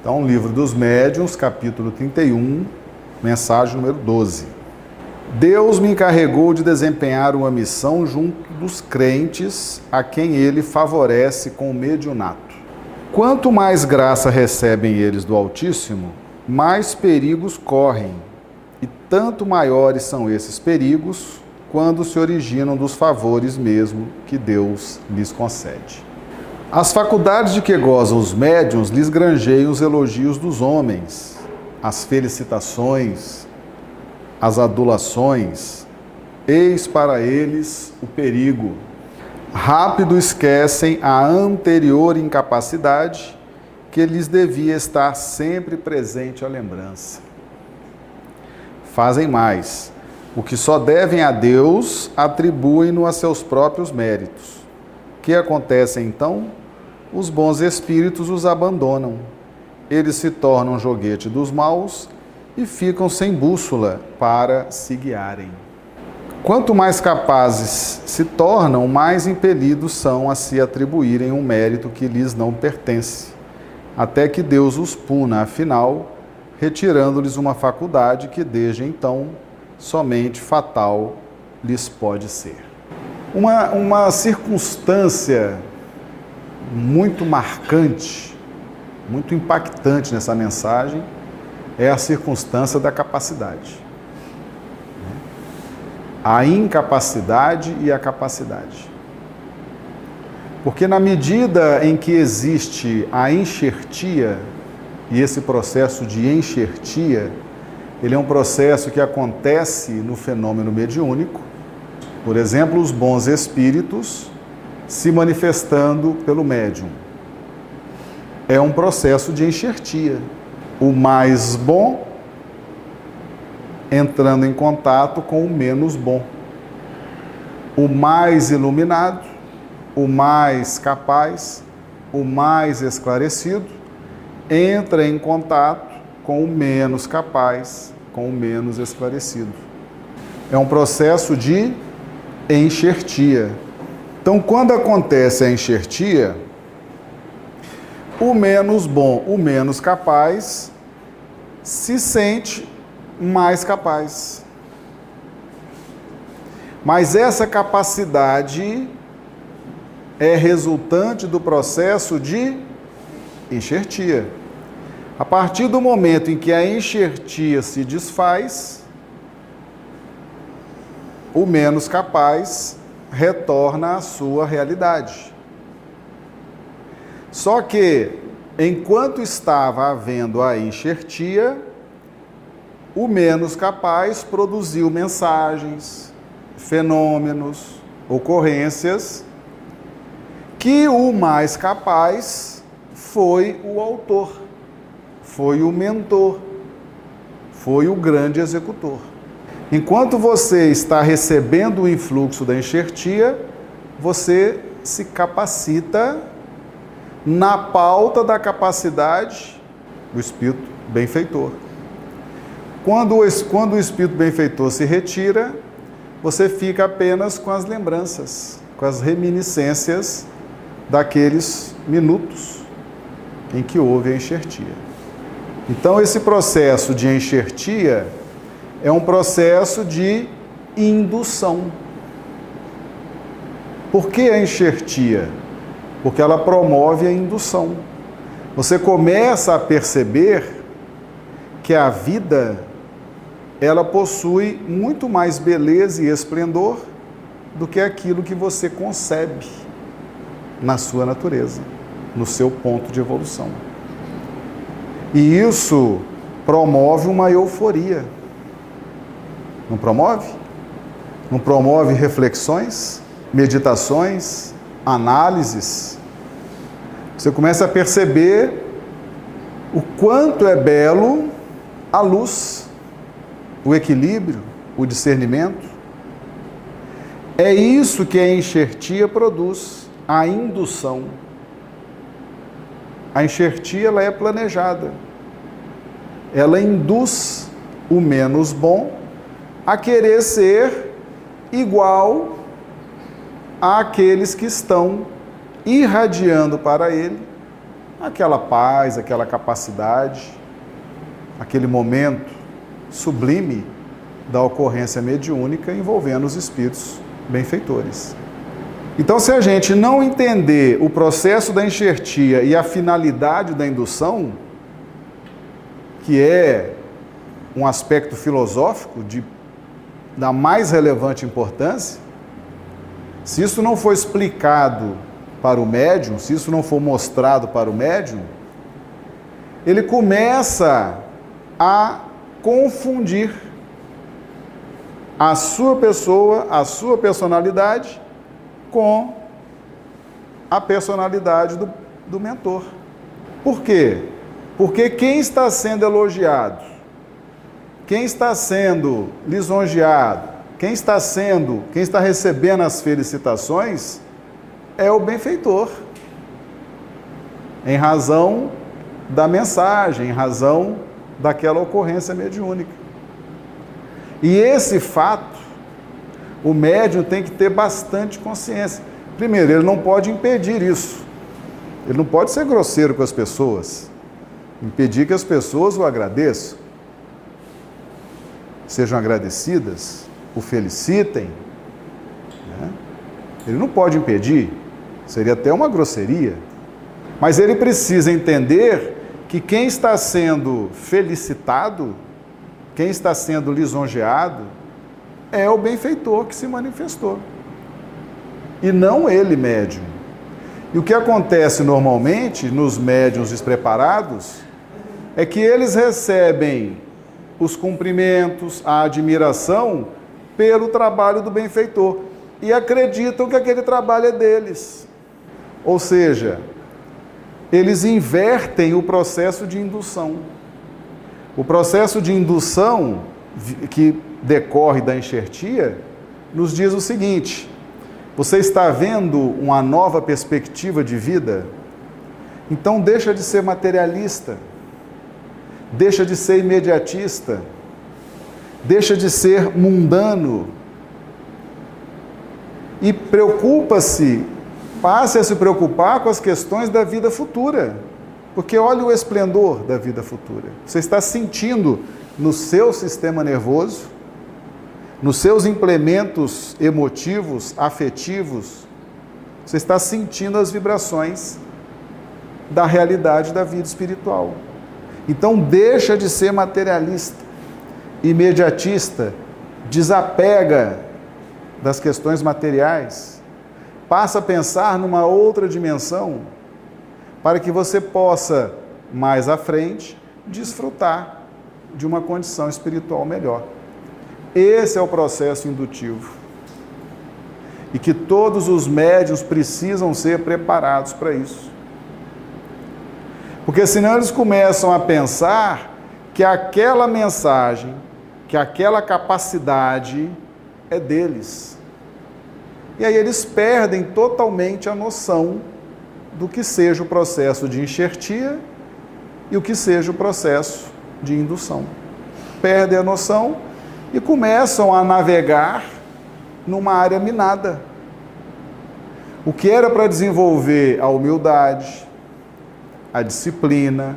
Então, livro dos médiuns, capítulo 31, mensagem número 12. Deus me encarregou de desempenhar uma missão junto dos crentes a quem ele favorece com o mediunato. Quanto mais graça recebem eles do Altíssimo, mais perigos correm, e tanto maiores são esses perigos quando se originam dos favores mesmo que Deus lhes concede. As faculdades de que gozam os médiuns lhes granjeiam os elogios dos homens, as felicitações, as adulações, eis para eles o perigo. Rápido esquecem a anterior incapacidade que lhes devia estar sempre presente a lembrança. Fazem mais. O que só devem a Deus, atribuem-no a seus próprios méritos. Que acontece então? os bons espíritos os abandonam. Eles se tornam joguete dos maus e ficam sem bússola para se guiarem. Quanto mais capazes se tornam, mais impelidos são a se atribuírem um mérito que lhes não pertence, até que Deus os puna, afinal, retirando-lhes uma faculdade que desde então somente fatal lhes pode ser. Uma, uma circunstância muito marcante, muito impactante nessa mensagem é a circunstância da capacidade. A incapacidade e a capacidade. Porque na medida em que existe a enxertia, e esse processo de enxertia, ele é um processo que acontece no fenômeno mediúnico. Por exemplo, os bons espíritos se manifestando pelo médium. É um processo de enxertia. O mais bom entrando em contato com o menos bom. O mais iluminado, o mais capaz, o mais esclarecido entra em contato com o menos capaz, com o menos esclarecido. É um processo de enxertia. Então, quando acontece a enxertia, o menos bom, o menos capaz, se sente mais capaz. Mas essa capacidade é resultante do processo de enxertia. A partir do momento em que a enxertia se desfaz, o menos capaz retorna à sua realidade. Só que, enquanto estava havendo a enxertia, o menos capaz produziu mensagens, fenômenos, ocorrências, que o mais capaz foi o autor, foi o mentor, foi o grande executor. Enquanto você está recebendo o influxo da enxertia, você se capacita na pauta da capacidade do espírito benfeitor. Quando o, quando o espírito benfeitor se retira, você fica apenas com as lembranças, com as reminiscências daqueles minutos em que houve a enxertia. Então, esse processo de enxertia é um processo de indução. Por que a enxertia? Porque ela promove a indução. Você começa a perceber que a vida ela possui muito mais beleza e esplendor do que aquilo que você concebe na sua natureza, no seu ponto de evolução. E isso promove uma euforia não promove? Não promove reflexões, meditações, análises? Você começa a perceber o quanto é belo a luz, o equilíbrio, o discernimento. É isso que a enxertia produz, a indução. A enxertia ela é planejada. Ela induz o menos bom a querer ser igual àqueles que estão irradiando para ele aquela paz, aquela capacidade, aquele momento sublime da ocorrência mediúnica envolvendo os espíritos benfeitores. Então, se a gente não entender o processo da enxertia e a finalidade da indução, que é um aspecto filosófico de, da mais relevante importância, se isso não for explicado para o médium, se isso não for mostrado para o médium, ele começa a confundir a sua pessoa, a sua personalidade com a personalidade do, do mentor. Por quê? Porque quem está sendo elogiado, quem está sendo lisonjeado, quem está sendo, quem está recebendo as felicitações é o benfeitor. Em razão da mensagem, em razão daquela ocorrência mediúnica. E esse fato, o médium tem que ter bastante consciência. Primeiro, ele não pode impedir isso. Ele não pode ser grosseiro com as pessoas. Impedir que as pessoas o agradeçam. Sejam agradecidas, o felicitem. Né? Ele não pode impedir. Seria até uma grosseria. Mas ele precisa entender que quem está sendo felicitado quem está sendo lisonjeado é o benfeitor que se manifestou. E não ele, médium. E o que acontece normalmente nos médiums despreparados é que eles recebem os cumprimentos, a admiração pelo trabalho do benfeitor e acreditam que aquele trabalho é deles. Ou seja, eles invertem o processo de indução. O processo de indução que decorre da enxertia nos diz o seguinte: você está vendo uma nova perspectiva de vida? Então deixa de ser materialista, deixa de ser imediatista, deixa de ser mundano e preocupa-se, passe a se preocupar com as questões da vida futura. Porque olha o esplendor da vida futura. Você está sentindo no seu sistema nervoso, nos seus implementos emotivos, afetivos, você está sentindo as vibrações da realidade da vida espiritual. Então deixa de ser materialista, imediatista, desapega das questões materiais, passa a pensar numa outra dimensão para que você possa, mais à frente, desfrutar de uma condição espiritual melhor. Esse é o processo indutivo. E que todos os médios precisam ser preparados para isso. Porque senão eles começam a pensar que aquela mensagem, que aquela capacidade é deles. E aí eles perdem totalmente a noção do que seja o processo de enxertia e o que seja o processo de indução. Perdem a noção e começam a navegar numa área minada. O que era para desenvolver a humildade, a disciplina,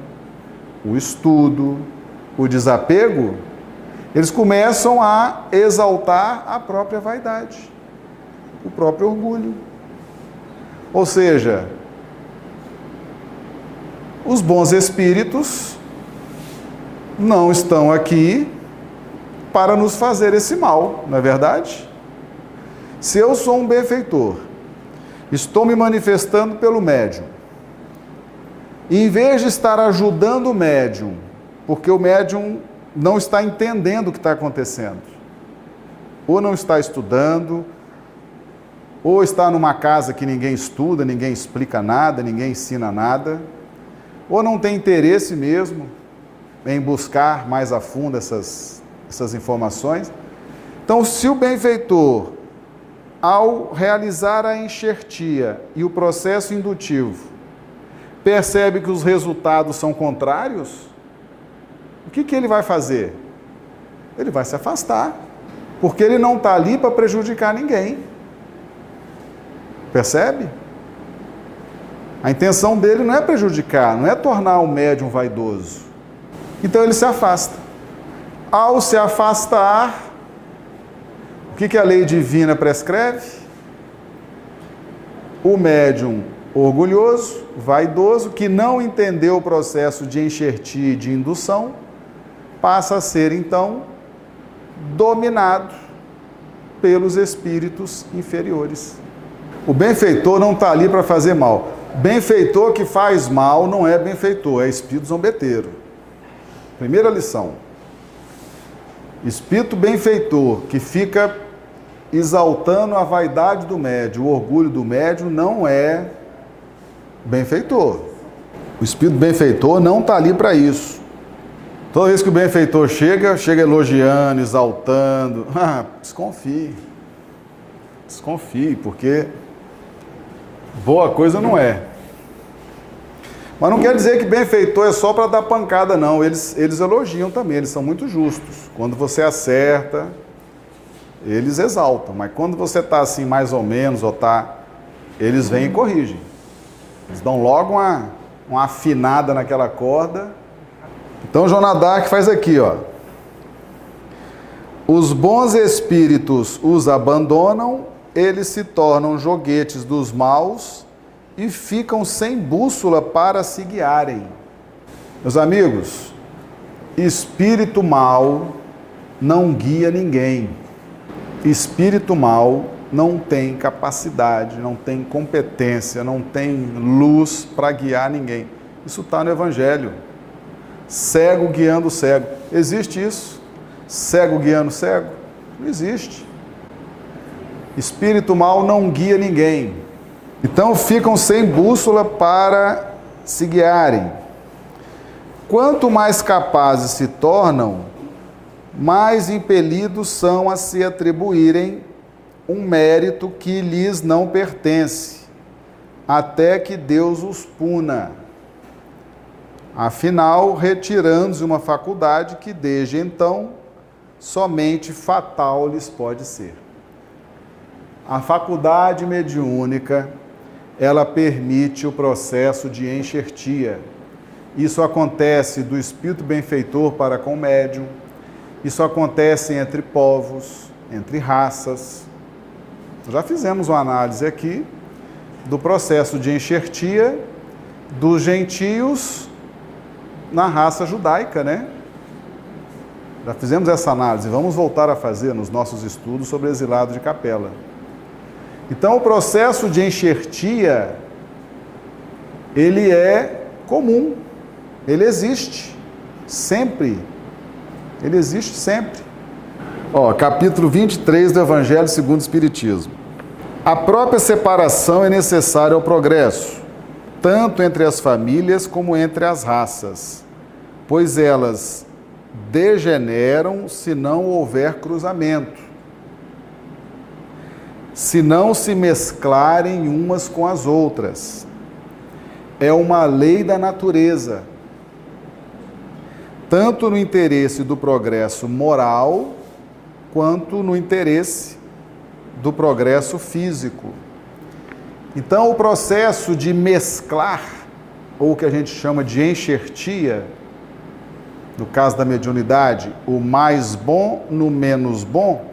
o estudo, o desapego, eles começam a exaltar a própria vaidade, o próprio orgulho. Ou seja, os bons espíritos não estão aqui para nos fazer esse mal, não é verdade? Se eu sou um benfeitor, estou me manifestando pelo médium, em vez de estar ajudando o médium, porque o médium não está entendendo o que está acontecendo, ou não está estudando, ou está numa casa que ninguém estuda, ninguém explica nada, ninguém ensina nada, ou não tem interesse mesmo em buscar mais a fundo essas, essas informações. Então, se o benfeitor, ao realizar a enxertia e o processo indutivo, percebe que os resultados são contrários, o que, que ele vai fazer? Ele vai se afastar, porque ele não está ali para prejudicar ninguém. Percebe? A intenção dele não é prejudicar, não é tornar o médium vaidoso. Então ele se afasta. Ao se afastar, o que, que a lei divina prescreve? O médium orgulhoso, vaidoso, que não entendeu o processo de enxertia e de indução, passa a ser então dominado pelos espíritos inferiores. O benfeitor não está ali para fazer mal. Benfeitor que faz mal não é benfeitor, é espírito zombeteiro. Primeira lição. Espírito benfeitor que fica exaltando a vaidade do médium, o orgulho do médium, não é benfeitor. O espírito benfeitor não está ali para isso. Toda vez que o benfeitor chega, chega elogiando, exaltando. Ah, desconfie. Desconfie, porque boa coisa não é. Mas não quer dizer que benfeitor é só para dar pancada, não. Eles, eles elogiam também, eles são muito justos. Quando você acerta, eles exaltam. Mas quando você está assim, mais ou menos, ou tá, eles vêm e corrigem. Eles dão logo uma, uma afinada naquela corda. Então, Jonadark faz aqui, ó. Os bons espíritos os abandonam, eles se tornam joguetes dos maus e ficam sem bússola para se guiarem. Meus amigos, espírito mal não guia ninguém. Espírito mal não tem capacidade, não tem competência, não tem luz para guiar ninguém. Isso está no Evangelho. Cego guiando cego. Existe isso? Cego guiando cego? Não existe. Espírito mal não guia ninguém. Então ficam sem bússola para se guiarem. Quanto mais capazes se tornam, mais impelidos são a se atribuírem um mérito que lhes não pertence, até que Deus os puna. Afinal, retirando-se uma faculdade que desde então somente fatal lhes pode ser. A faculdade mediúnica, ela permite o processo de enxertia. Isso acontece do espírito benfeitor para com o médium, isso acontece entre povos, entre raças. Já fizemos uma análise aqui do processo de enxertia dos gentios na raça judaica, né? Já fizemos essa análise, vamos voltar a fazer nos nossos estudos sobre exilado de capela. Então, o processo de enxertia, ele é comum, ele existe, sempre ele existe sempre. Ó, capítulo 23 do Evangelho segundo o Espiritismo. A própria separação é necessária ao progresso, tanto entre as famílias como entre as raças, pois elas degeneram se não houver cruzamento, se não se mesclarem umas com as outras. É uma lei da natureza tanto no interesse do progresso moral, quanto no interesse do progresso físico. Então, o processo de mesclar, ou o que a gente chama de enxertia, no caso da mediunidade, o mais bom no menos bom,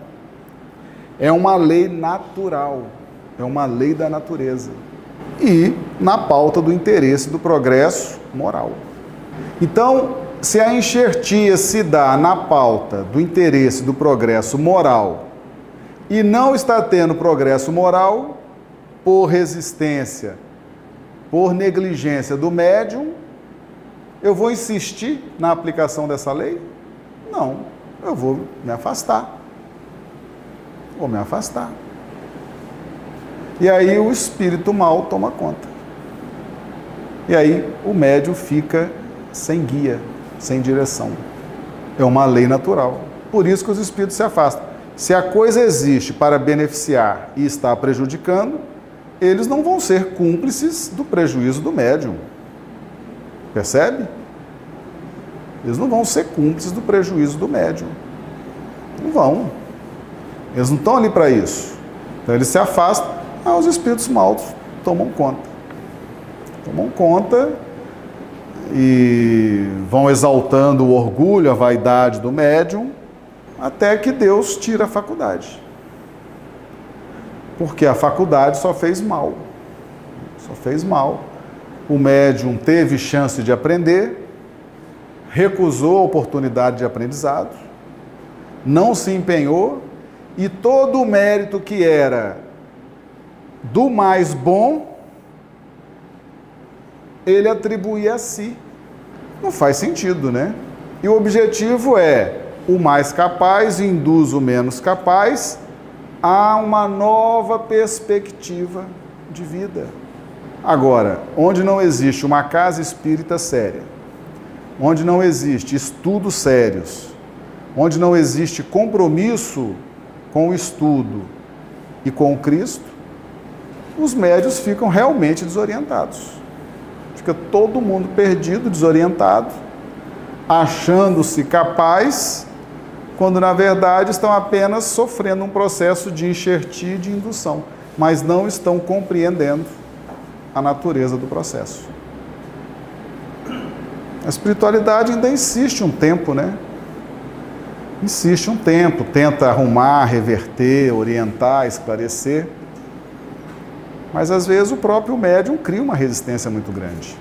é uma lei natural, é uma lei da natureza. E na pauta do interesse do progresso moral. Então, se a enxertia se dá na pauta do interesse do progresso moral e não está tendo progresso moral por resistência, por negligência do médium, eu vou insistir na aplicação dessa lei? Não, eu vou me afastar. Vou me afastar. E aí o espírito mal toma conta. E aí o médium fica sem guia, sem direção. É uma lei natural. Por isso que os espíritos se afastam. Se a coisa existe para beneficiar e está prejudicando, eles não vão ser cúmplices do prejuízo do médium. Percebe? Eles não vão ser cúmplices do prejuízo do médium. Não vão. Eles não estão ali para isso. Então eles se afastam, ah, os espíritos maus tomam conta. Tomam conta e vão exaltando o orgulho, a vaidade do médium, até que Deus tira a faculdade. Porque a faculdade só fez mal. Só fez mal. O médium teve chance de aprender, recusou a oportunidade de aprendizado, não se empenhou e todo o mérito que era do mais bom ele atribuía a si. Não faz sentido, né? E o objetivo é o mais capaz induz o menos capaz a uma nova perspectiva de vida. Agora, onde não existe uma casa espírita séria, onde não existe estudos sérios, onde não existe compromisso com o estudo e com o Cristo, os médios ficam realmente desorientados. Fica todo mundo perdido, desorientado, achando-se capaz, quando na verdade estão apenas sofrendo um processo de enxertia e de indução, mas não estão compreendendo a natureza do processo. A espiritualidade ainda insiste um tempo, né? Insiste um tempo, tenta arrumar, reverter, orientar, esclarecer. Mas às vezes o próprio médium cria uma resistência muito grande.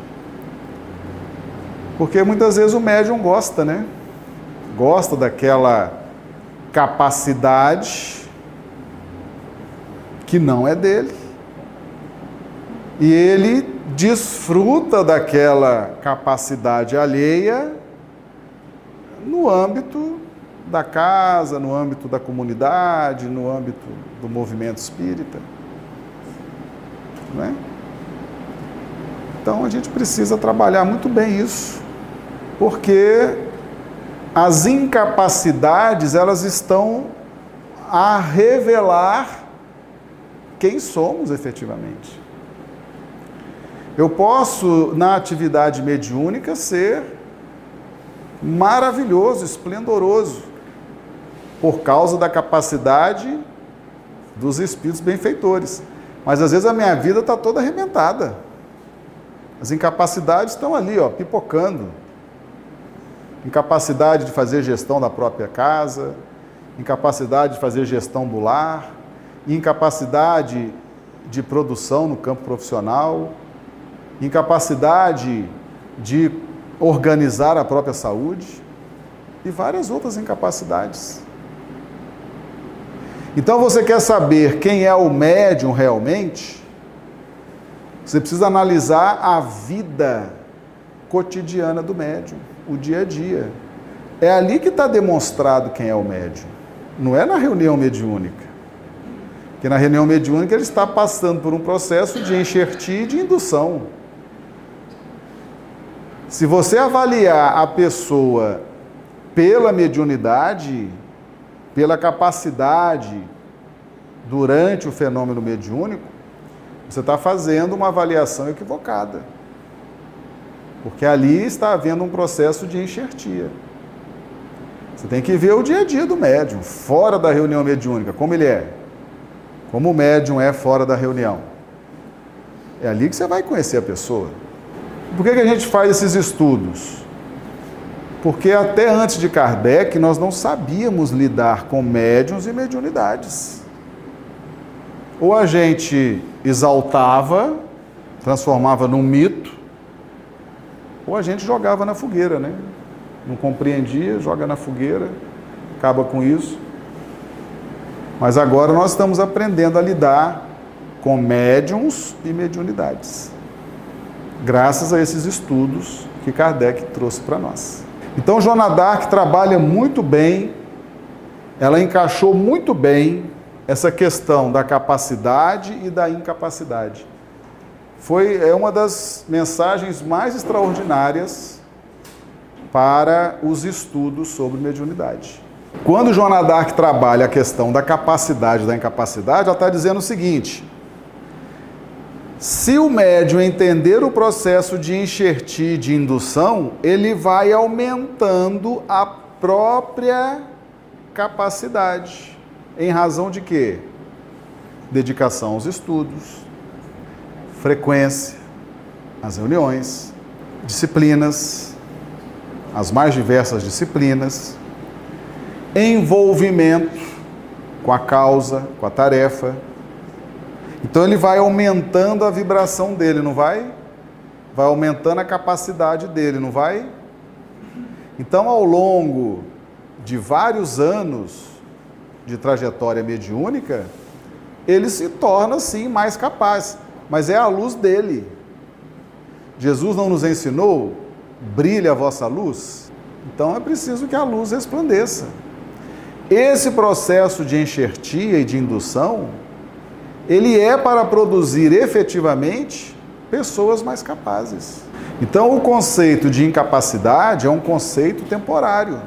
Porque muitas vezes o médium gosta, né? Gosta daquela capacidade que não é dele. E ele desfruta daquela capacidade alheia no âmbito da casa, no âmbito da comunidade, no âmbito do movimento espírita. Né? Então a gente precisa trabalhar muito bem isso, porque as incapacidades elas estão a revelar quem somos efetivamente. Eu posso, na atividade mediúnica, ser maravilhoso, esplendoroso, por causa da capacidade dos espíritos benfeitores. Mas às vezes a minha vida está toda arrebentada. As incapacidades estão ali, ó, pipocando. Incapacidade de fazer gestão da própria casa, incapacidade de fazer gestão do lar, incapacidade de produção no campo profissional, incapacidade de organizar a própria saúde e várias outras incapacidades. Então você quer saber quem é o médium realmente? Você precisa analisar a vida cotidiana do médium, o dia a dia. É ali que está demonstrado quem é o médium. Não é na reunião mediúnica. Porque na reunião mediúnica ele está passando por um processo de enxertia e de indução. Se você avaliar a pessoa pela mediunidade, pela capacidade durante o fenômeno mediúnico, você está fazendo uma avaliação equivocada. Porque ali está havendo um processo de enxertia. Você tem que ver o dia a dia do médium, fora da reunião mediúnica, como ele é. Como o médium é fora da reunião. É ali que você vai conhecer a pessoa. Por que, que a gente faz esses estudos? Porque até antes de Kardec nós não sabíamos lidar com médiums e mediunidades. Ou a gente exaltava, transformava num mito, ou a gente jogava na fogueira, né? Não compreendia, joga na fogueira, acaba com isso. Mas agora nós estamos aprendendo a lidar com médiums e mediunidades, graças a esses estudos que Kardec trouxe para nós. Então, Joana Dark trabalha muito bem, ela encaixou muito bem essa questão da capacidade e da incapacidade. Foi é uma das mensagens mais extraordinárias para os estudos sobre mediunidade. Quando Joana Dark trabalha a questão da capacidade e da incapacidade, ela está dizendo o seguinte: se o médium entender o processo de enxertir, de indução, ele vai aumentando a própria capacidade. Em razão de quê? Dedicação aos estudos, frequência, as reuniões, disciplinas, as mais diversas disciplinas, envolvimento com a causa, com a tarefa. Então ele vai aumentando a vibração dele, não vai? Vai aumentando a capacidade dele, não vai? Então, ao longo de vários anos de trajetória mediúnica, ele se torna sim mais capaz, mas é a luz dele. Jesus não nos ensinou, brilha a vossa luz? Então é preciso que a luz resplandeça. Esse processo de enxertia e de indução, ele é para produzir efetivamente pessoas mais capazes. Então, o conceito de incapacidade é um conceito temporário.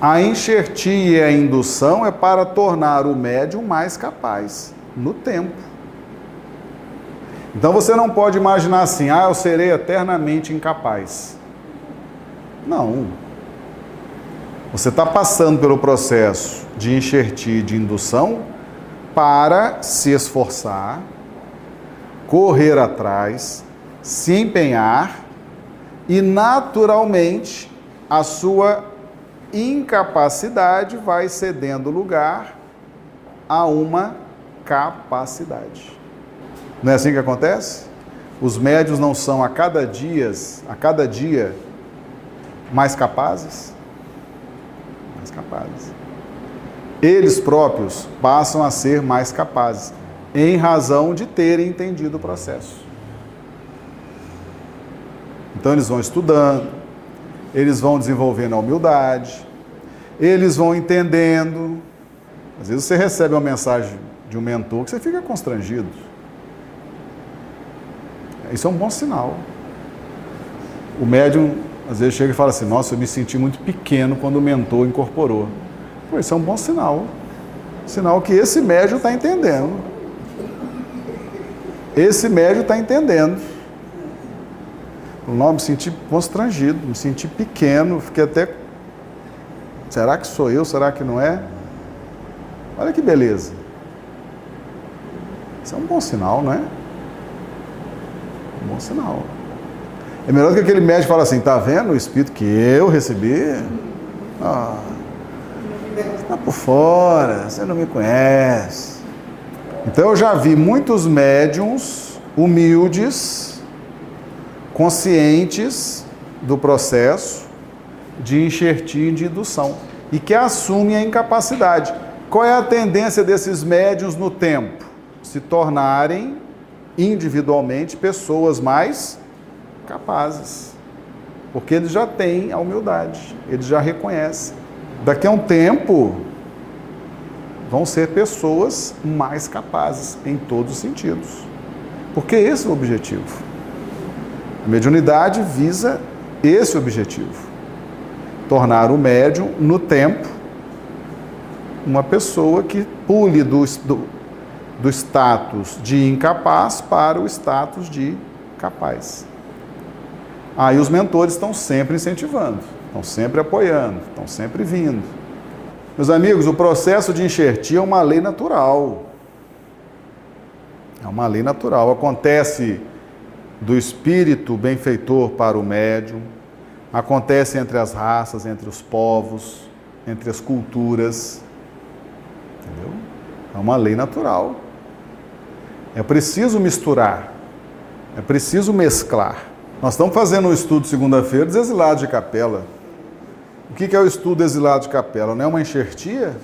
A enxertia e a indução é para tornar o médium mais capaz no tempo. Então você não pode imaginar assim, ah, eu serei eternamente incapaz. Não. Você está passando pelo processo de enxertia e de indução para se esforçar, correr atrás, se empenhar e naturalmente a sua incapacidade vai cedendo lugar a uma capacidade. Não é assim que acontece? Os médios não são a cada dia, a cada dia mais capazes? Mais capazes. Eles próprios passam a ser mais capazes em razão de terem entendido o processo. Então eles vão estudando, eles vão desenvolvendo a humildade, eles vão entendendo. Às vezes você recebe uma mensagem de um mentor que você fica constrangido. Isso é um bom sinal. O médium às vezes chega e fala assim: Nossa, eu me senti muito pequeno quando o mentor incorporou. Pô, isso é um bom sinal. Sinal que esse médium está entendendo. Esse médium está entendendo. Não, me senti constrangido, me senti pequeno, fiquei até. Será que sou eu? Será que não é? Olha que beleza. Isso é um bom sinal, não é? Um bom sinal. É melhor do que aquele médico fala assim, tá vendo o espírito que eu recebi? Ah, está por fora, você não me conhece. Então eu já vi muitos médiums humildes conscientes do processo de enxertia e de indução e que assumem a incapacidade. Qual é a tendência desses médios no tempo? Se tornarem individualmente pessoas mais capazes. Porque eles já têm a humildade, eles já reconhecem. Daqui a um tempo, vão ser pessoas mais capazes em todos os sentidos. Porque esse é o objetivo. A mediunidade visa esse objetivo: tornar o médium, no tempo, uma pessoa que pule do, do, do status de incapaz para o status de capaz. Aí os mentores estão sempre incentivando, estão sempre apoiando, estão sempre vindo. Meus amigos, o processo de enxertia é uma lei natural. É uma lei natural. Acontece do espírito benfeitor para o médium, acontece entre as raças, entre os povos, entre as culturas. Entendeu? É uma lei natural. É preciso misturar, é preciso mesclar. Nós estamos fazendo um estudo segunda-feira dos exilados de capela. O que é o estudo exilado de capela? Não é uma enxertia?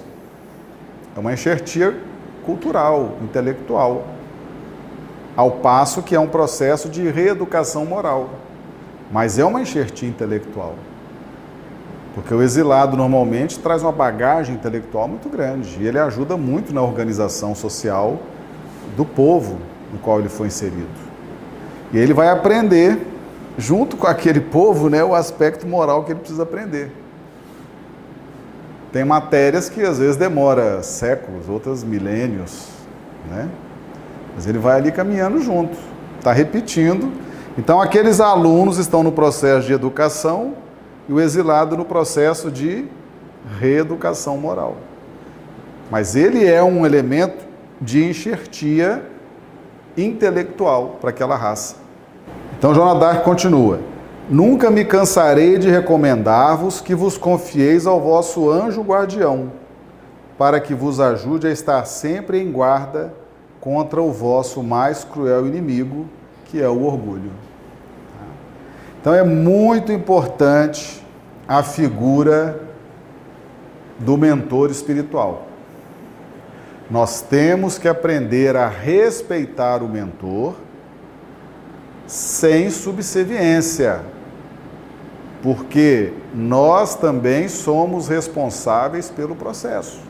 É uma enxertia cultural, intelectual ao passo que é um processo de reeducação moral. Mas é uma enxertia intelectual. Porque o exilado normalmente traz uma bagagem intelectual muito grande e ele ajuda muito na organização social do povo no qual ele foi inserido. E ele vai aprender, junto com aquele povo, né, o aspecto moral que ele precisa aprender. Tem matérias que às vezes demora séculos, outras milênios, né? Mas ele vai ali caminhando junto, está repetindo. Então, aqueles alunos estão no processo de educação e o exilado no processo de reeducação moral. Mas ele é um elemento de enxertia intelectual para aquela raça. Então Jonadark continua: Nunca me cansarei de recomendar-vos que vos confieis ao vosso anjo guardião, para que vos ajude a estar sempre em guarda contra o vosso mais cruel inimigo, que é o orgulho. Então é muito importante a figura do mentor espiritual. Nós temos que aprender a respeitar o mentor sem subserviência, porque nós também somos responsáveis pelo processo.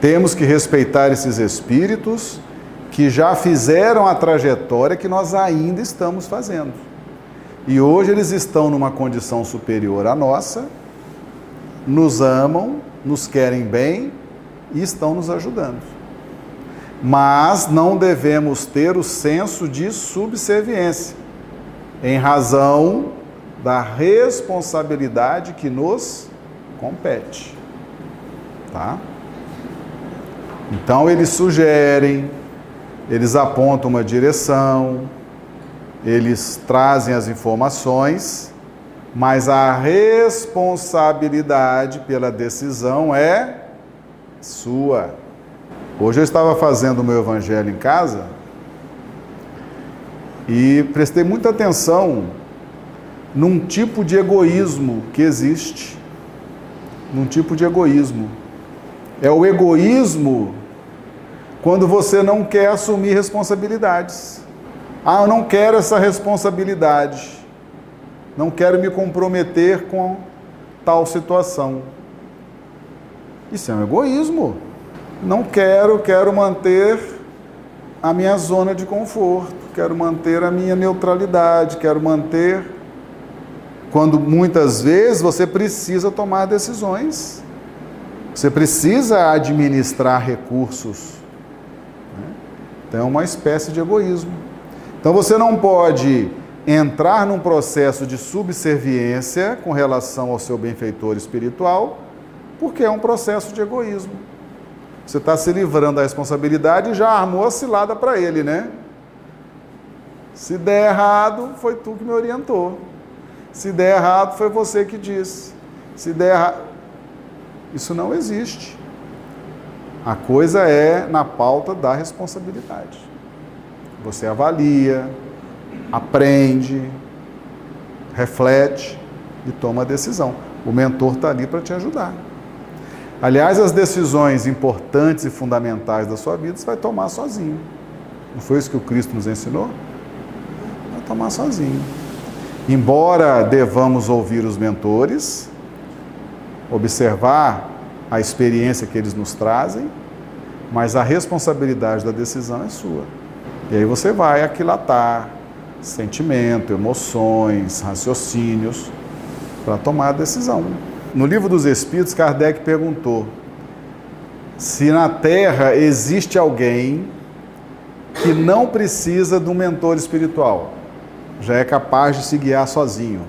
Temos que respeitar esses espíritos que já fizeram a trajetória que nós ainda estamos fazendo. E hoje eles estão numa condição superior à nossa, nos amam, nos querem bem e estão nos ajudando. Mas não devemos ter o senso de subserviência, em razão da responsabilidade que nos compete. Tá? Então eles sugerem, eles apontam uma direção, eles trazem as informações, mas a responsabilidade pela decisão é sua. Hoje eu estava fazendo o meu evangelho em casa e prestei muita atenção num tipo de egoísmo que existe. Num tipo de egoísmo. É o egoísmo quando você não quer assumir responsabilidades. Ah, eu não quero essa responsabilidade. Não quero me comprometer com tal situação. Isso é um egoísmo. Não quero, quero manter a minha zona de conforto, quero manter a minha neutralidade, quero manter quando muitas vezes você precisa tomar decisões, você precisa administrar recursos. Né? Então é uma espécie de egoísmo. Então você não pode entrar num processo de subserviência com relação ao seu benfeitor espiritual, porque é um processo de egoísmo. Você está se livrando da responsabilidade e já armou a cilada para ele, né? Se der errado, foi tu que me orientou. Se der errado, foi você que disse. Se der errado. Isso não existe. A coisa é na pauta da responsabilidade. Você avalia, aprende, reflete e toma a decisão. O mentor está ali para te ajudar. Aliás, as decisões importantes e fundamentais da sua vida você vai tomar sozinho. Não foi isso que o Cristo nos ensinou? Vai tomar sozinho. Embora devamos ouvir os mentores, observar a experiência que eles nos trazem, mas a responsabilidade da decisão é sua. E aí você vai aquilatar sentimento, emoções, raciocínios para tomar a decisão. No livro dos Espíritos, Kardec perguntou se na Terra existe alguém que não precisa de um mentor espiritual já é capaz de se guiar sozinho?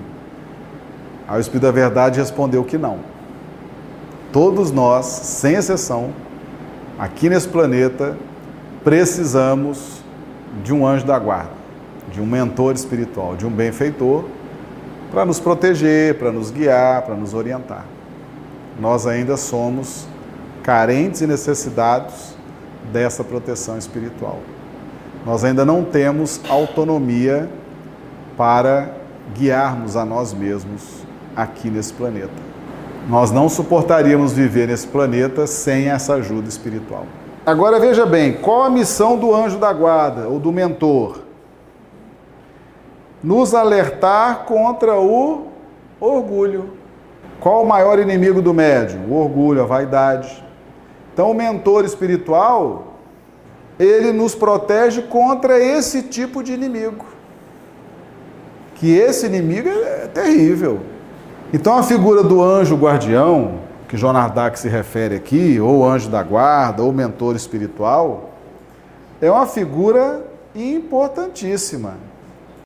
Aí o Espírito da Verdade respondeu que não. Todos nós, sem exceção, aqui nesse planeta, precisamos de um anjo da guarda, de um mentor espiritual, de um benfeitor, para nos proteger, para nos guiar, para nos orientar. Nós ainda somos carentes e necessitados dessa proteção espiritual. Nós ainda não temos autonomia para guiarmos a nós mesmos aqui nesse planeta. Nós não suportaríamos viver nesse planeta sem essa ajuda espiritual. Agora veja bem, qual a missão do anjo da guarda ou do mentor? Nos alertar contra o orgulho. Qual o maior inimigo do médium? O orgulho, a vaidade. Então, o mentor espiritual, ele nos protege contra esse tipo de inimigo que esse inimigo é terrível. Então a figura do anjo guardião, que Jonardak se refere aqui, ou anjo da guarda, ou mentor espiritual, é uma figura importantíssima.